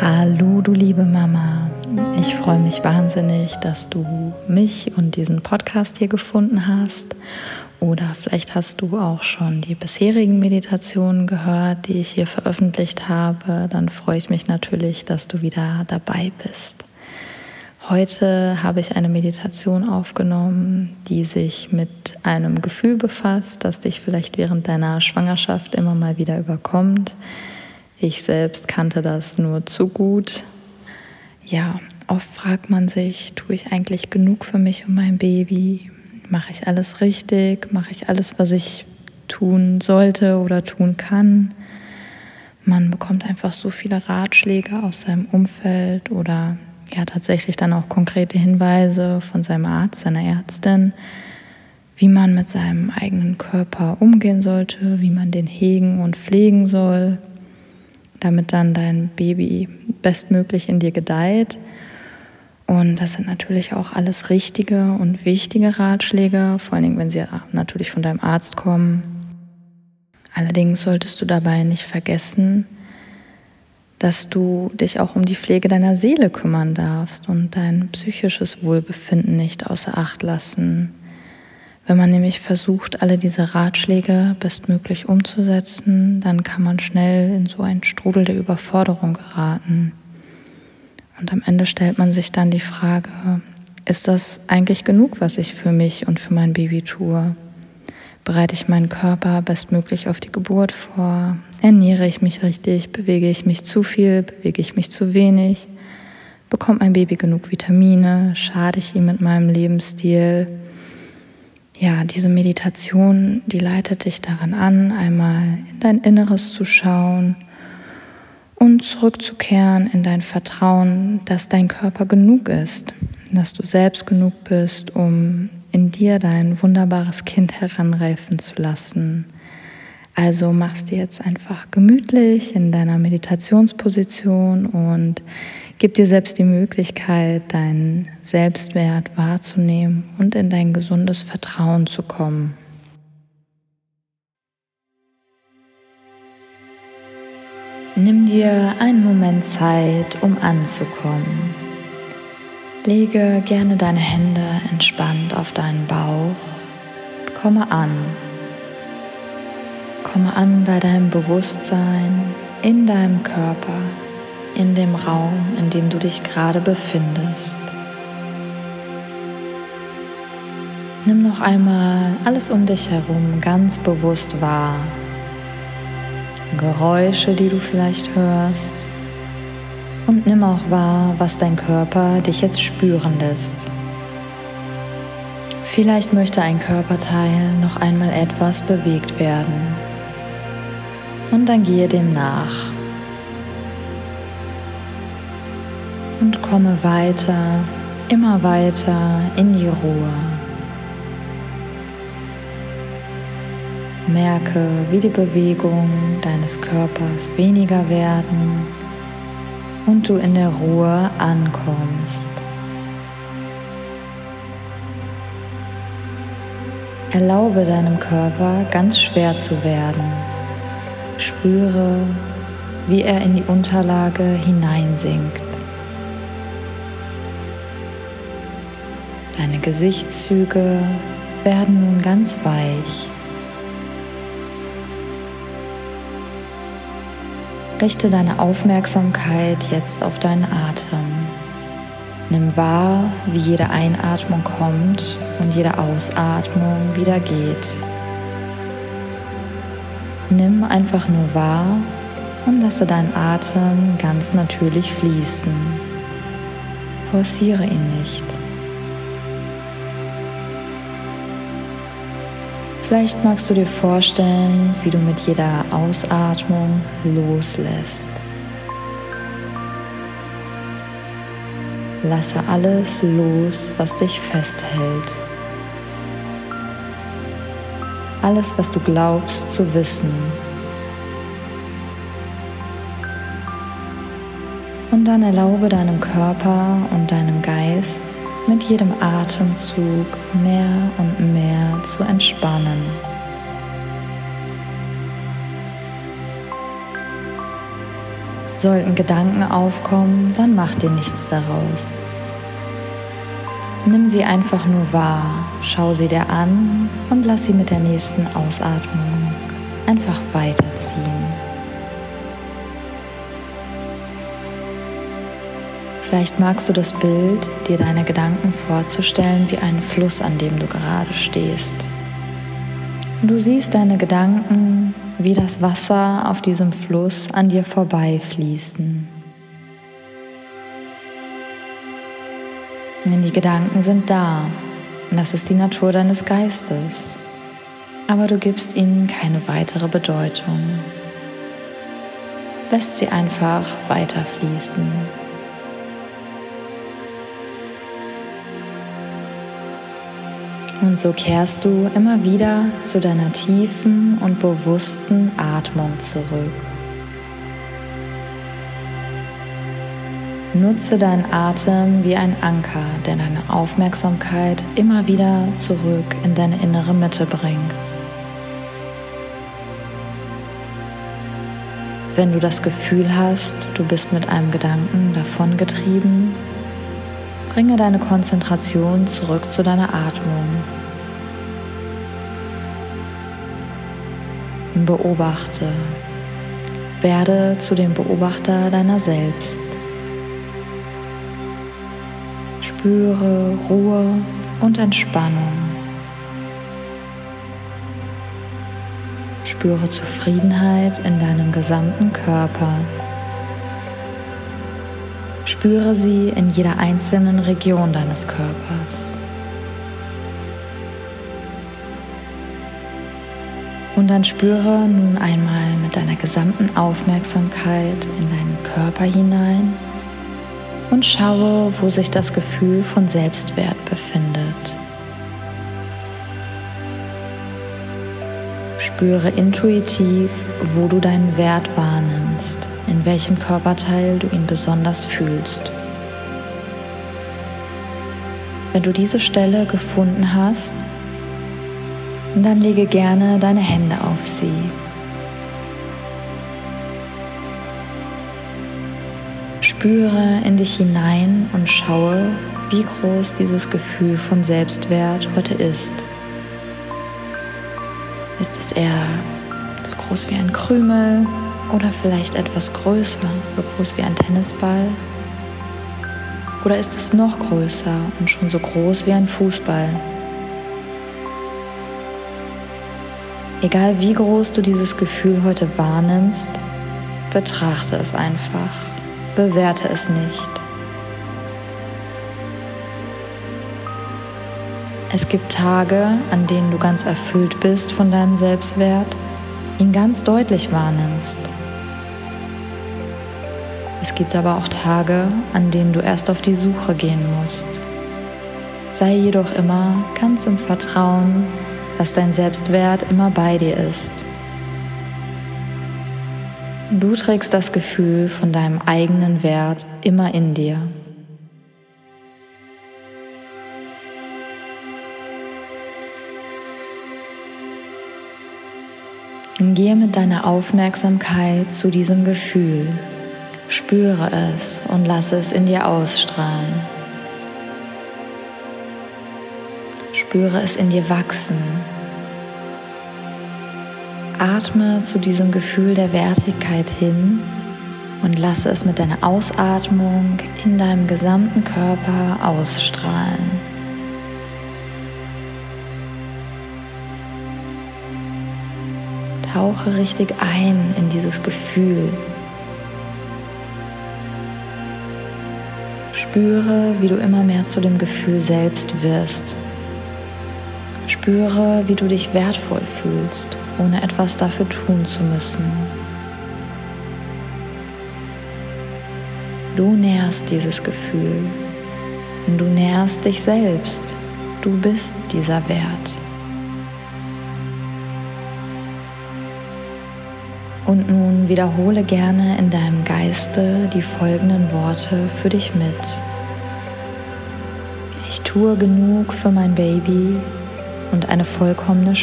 Hallo, du liebe Mama. Ich freue mich wahnsinnig, dass du mich und diesen Podcast hier gefunden hast. Oder vielleicht hast du auch schon die bisherigen Meditationen gehört, die ich hier veröffentlicht habe. Dann freue ich mich natürlich, dass du wieder dabei bist. Heute habe ich eine Meditation aufgenommen, die sich mit einem Gefühl befasst, das dich vielleicht während deiner Schwangerschaft immer mal wieder überkommt ich selbst kannte das nur zu gut. Ja, oft fragt man sich, tue ich eigentlich genug für mich und mein Baby? Mache ich alles richtig? Mache ich alles, was ich tun sollte oder tun kann? Man bekommt einfach so viele Ratschläge aus seinem Umfeld oder ja tatsächlich dann auch konkrete Hinweise von seinem Arzt, seiner Ärztin, wie man mit seinem eigenen Körper umgehen sollte, wie man den hegen und pflegen soll, damit dann dein Baby bestmöglich in dir gedeiht. Und das sind natürlich auch alles richtige und wichtige Ratschläge, vor allen Dingen, wenn sie natürlich von deinem Arzt kommen. Allerdings solltest du dabei nicht vergessen, dass du dich auch um die Pflege deiner Seele kümmern darfst und dein psychisches Wohlbefinden nicht außer Acht lassen. Wenn man nämlich versucht, alle diese Ratschläge bestmöglich umzusetzen, dann kann man schnell in so einen Strudel der Überforderung geraten. Und am Ende stellt man sich dann die Frage, ist das eigentlich genug, was ich für mich und für mein Baby tue? Bereite ich meinen Körper bestmöglich auf die Geburt vor? Ernähre ich mich richtig? Bewege ich mich zu viel? Bewege ich mich zu wenig? Bekommt mein Baby genug Vitamine? Schade ich ihm mit meinem Lebensstil? Ja, diese Meditation, die leitet dich daran an, einmal in dein Inneres zu schauen und zurückzukehren in dein Vertrauen, dass dein Körper genug ist, dass du selbst genug bist, um in dir dein wunderbares Kind heranreifen zu lassen. Also machst dir jetzt einfach gemütlich in deiner Meditationsposition und gib dir selbst die Möglichkeit, deinen Selbstwert wahrzunehmen und in dein gesundes Vertrauen zu kommen. Nimm dir einen Moment Zeit, um anzukommen. Lege gerne deine Hände entspannt auf deinen Bauch. Komme an Komme an bei deinem Bewusstsein, in deinem Körper, in dem Raum, in dem du dich gerade befindest. Nimm noch einmal alles um dich herum ganz bewusst wahr. Geräusche, die du vielleicht hörst. Und nimm auch wahr, was dein Körper dich jetzt spüren lässt. Vielleicht möchte ein Körperteil noch einmal etwas bewegt werden und dann gehe dem nach. Und komme weiter, immer weiter in die Ruhe. Merke, wie die Bewegungen deines Körpers weniger werden und du in der Ruhe ankommst. Erlaube deinem Körper ganz schwer zu werden. Spüre, wie er in die Unterlage hineinsinkt. Deine Gesichtszüge werden nun ganz weich. Richte deine Aufmerksamkeit jetzt auf deinen Atem. Nimm wahr, wie jede Einatmung kommt und jede Ausatmung wieder geht. Nimm einfach nur wahr und lasse deinen Atem ganz natürlich fließen. Forciere ihn nicht. Vielleicht magst du dir vorstellen, wie du mit jeder Ausatmung loslässt. Lasse alles los, was dich festhält. alles, was du glaubst zu wissen. Und dann erlaube deinem Körper und deinem Geist mit jedem Atemzug mehr und mehr zu entspannen. Sollten Gedanken aufkommen, dann mach dir nichts daraus. Nimm sie einfach nur wahr, schau sie dir an und lass sie mit der nächsten Ausatmung einfach weiterziehen. Vielleicht magst du das Bild, dir deine Gedanken vorzustellen wie einen Fluss, an dem du gerade stehst. Du siehst deine Gedanken wie das Wasser auf diesem Fluss an dir vorbeifließen. Denn die Gedanken sind da und das ist die Natur deines Geistes. Aber du gibst ihnen keine weitere Bedeutung. Lässt sie einfach weiterfließen. Und so kehrst du immer wieder zu deiner tiefen und bewussten Atmung zurück. Nutze deinen Atem wie ein Anker, der deine Aufmerksamkeit immer wieder zurück in deine innere Mitte bringt. Wenn du das Gefühl hast, du bist mit einem Gedanken davongetrieben, Bringe deine Konzentration zurück zu deiner Atmung. Beobachte. Werde zu dem Beobachter deiner selbst. Spüre Ruhe und Entspannung. Spüre Zufriedenheit in deinem gesamten Körper. Spüre sie in jeder einzelnen Region deines Körpers. Und dann spüre nun einmal mit deiner gesamten Aufmerksamkeit in deinen Körper hinein und schaue, wo sich das Gefühl von Selbstwert befindet. Spüre intuitiv, wo du deinen Wert wahrnimmst in welchem Körperteil du ihn besonders fühlst. Wenn du diese Stelle gefunden hast, dann lege gerne deine Hände auf sie. Spüre in dich hinein und schaue, wie groß dieses Gefühl von Selbstwert heute ist. Ist es eher so groß wie ein Krümel oder vielleicht etwas größer, so groß wie ein Tennisball? Oder ist es noch größer und schon so groß wie ein Fußball? Egal wie groß du dieses Gefühl heute wahrnimmst, betrachte es einfach, bewerte es nicht. Es gibt Tage, an denen du ganz erfüllt bist von deinem Selbstwert, ihn ganz deutlich wahrnimmst. Es gibt aber auch Tage, an denen du erst auf die Suche gehen musst. Sei jedoch immer ganz im Vertrauen, dass dein Selbstwert immer bei dir ist. Du trägst das Gefühl von deinem eigenen Wert immer in dir. Gehe mit deiner Aufmerksamkeit zu diesem Gefühl Spüre es und lasse es in dir ausstrahlen. Spüre es in dir wachsen. Atme zu diesem Gefühl der Wertigkeit hin und lasse es mit deiner Ausatmung in deinem gesamten Körper ausstrahlen. Tauche richtig ein in dieses Gefühl. Spüre, wie du immer mehr zu dem Gefühl selbst wirst. Spüre, wie du dich wertvoll fühlst, ohne etwas dafür tun zu müssen. Du nährst dieses Gefühl du nährst dich selbst. Du bist dieser Wert. Und nun wiederhole gerne in deinem Geiste die folgenden Worte für dich mit. Ich tue genug für mein Baby und eine vollkommene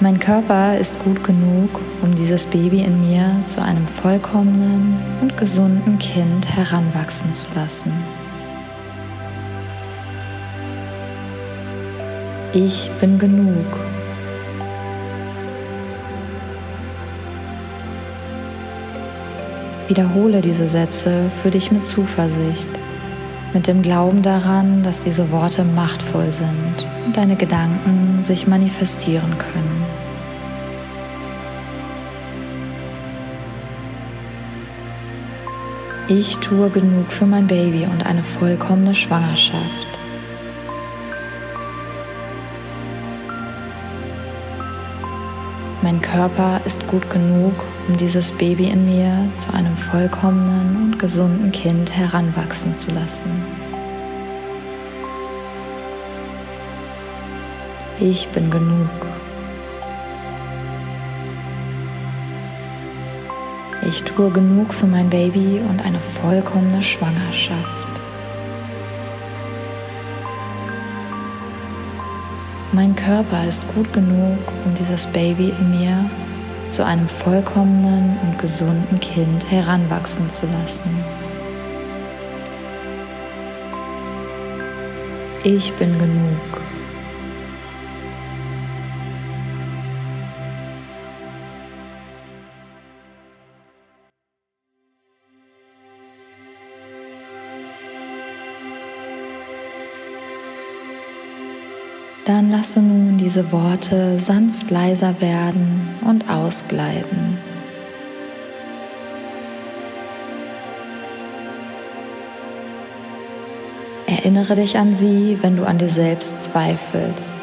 Mein Körper ist gut genug, um dieses Baby in mir zu einem vollkommenen und gesunden Kind heranwachsen zu lassen. Ich bin genug. Wiederhole diese Sätze für dich mit Zuversicht, mit dem Glauben daran, dass diese Worte machtvoll sind und deine Gedanken sich manifestieren können. Ich tue genug für mein Baby und eine vollkommene Schwangerschaft. Mein Körper ist gut genug, um dieses Baby in mir zu einem vollkommenen und gesunden Kind heranwachsen zu lassen. Ich bin genug. Ich tue genug für mein Baby und eine vollkommene Schwangerschaft. Mein Körper ist gut genug, um dieses Baby in mir zu einem vollkommenen und gesunden Kind heranwachsen zu lassen. Ich bin genug. Dann lasse nun diese Worte sanft leiser werden und ausgleiten. Erinnere dich an sie, wenn du an dir selbst zweifelst.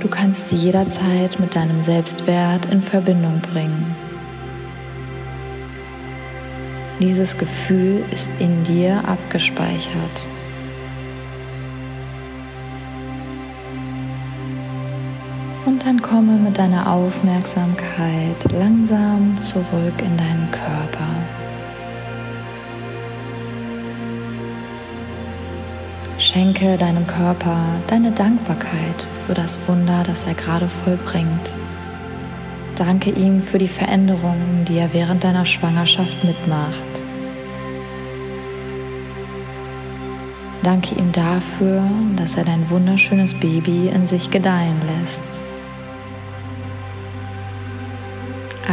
Du kannst sie jederzeit mit deinem Selbstwert in Verbindung bringen. Dieses Gefühl ist in dir abgespeichert. Und dann komme mit deiner Aufmerksamkeit langsam zurück in deinen Körper. Schenke deinem Körper deine Dankbarkeit für das Wunder, das er gerade vollbringt. Danke ihm für die Veränderungen, die er während deiner Schwangerschaft mitmacht. Danke ihm dafür, dass er dein wunderschönes Baby in sich gedeihen lässt.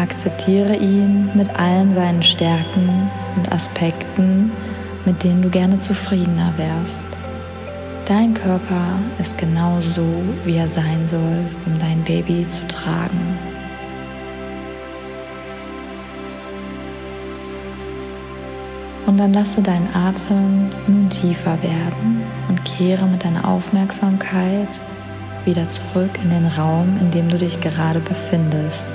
Akzeptiere ihn mit allen seinen Stärken und Aspekten, mit denen du gerne zufriedener wärst. Dein Körper ist genau so, wie er sein soll, um dein Baby zu tragen. Und dann lasse deinen Atem nun tiefer werden und kehre mit deiner Aufmerksamkeit wieder zurück in den Raum, in dem du dich gerade befindest.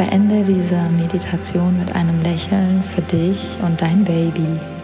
Beende diese Meditation mit einem Lächeln für dich und dein Baby.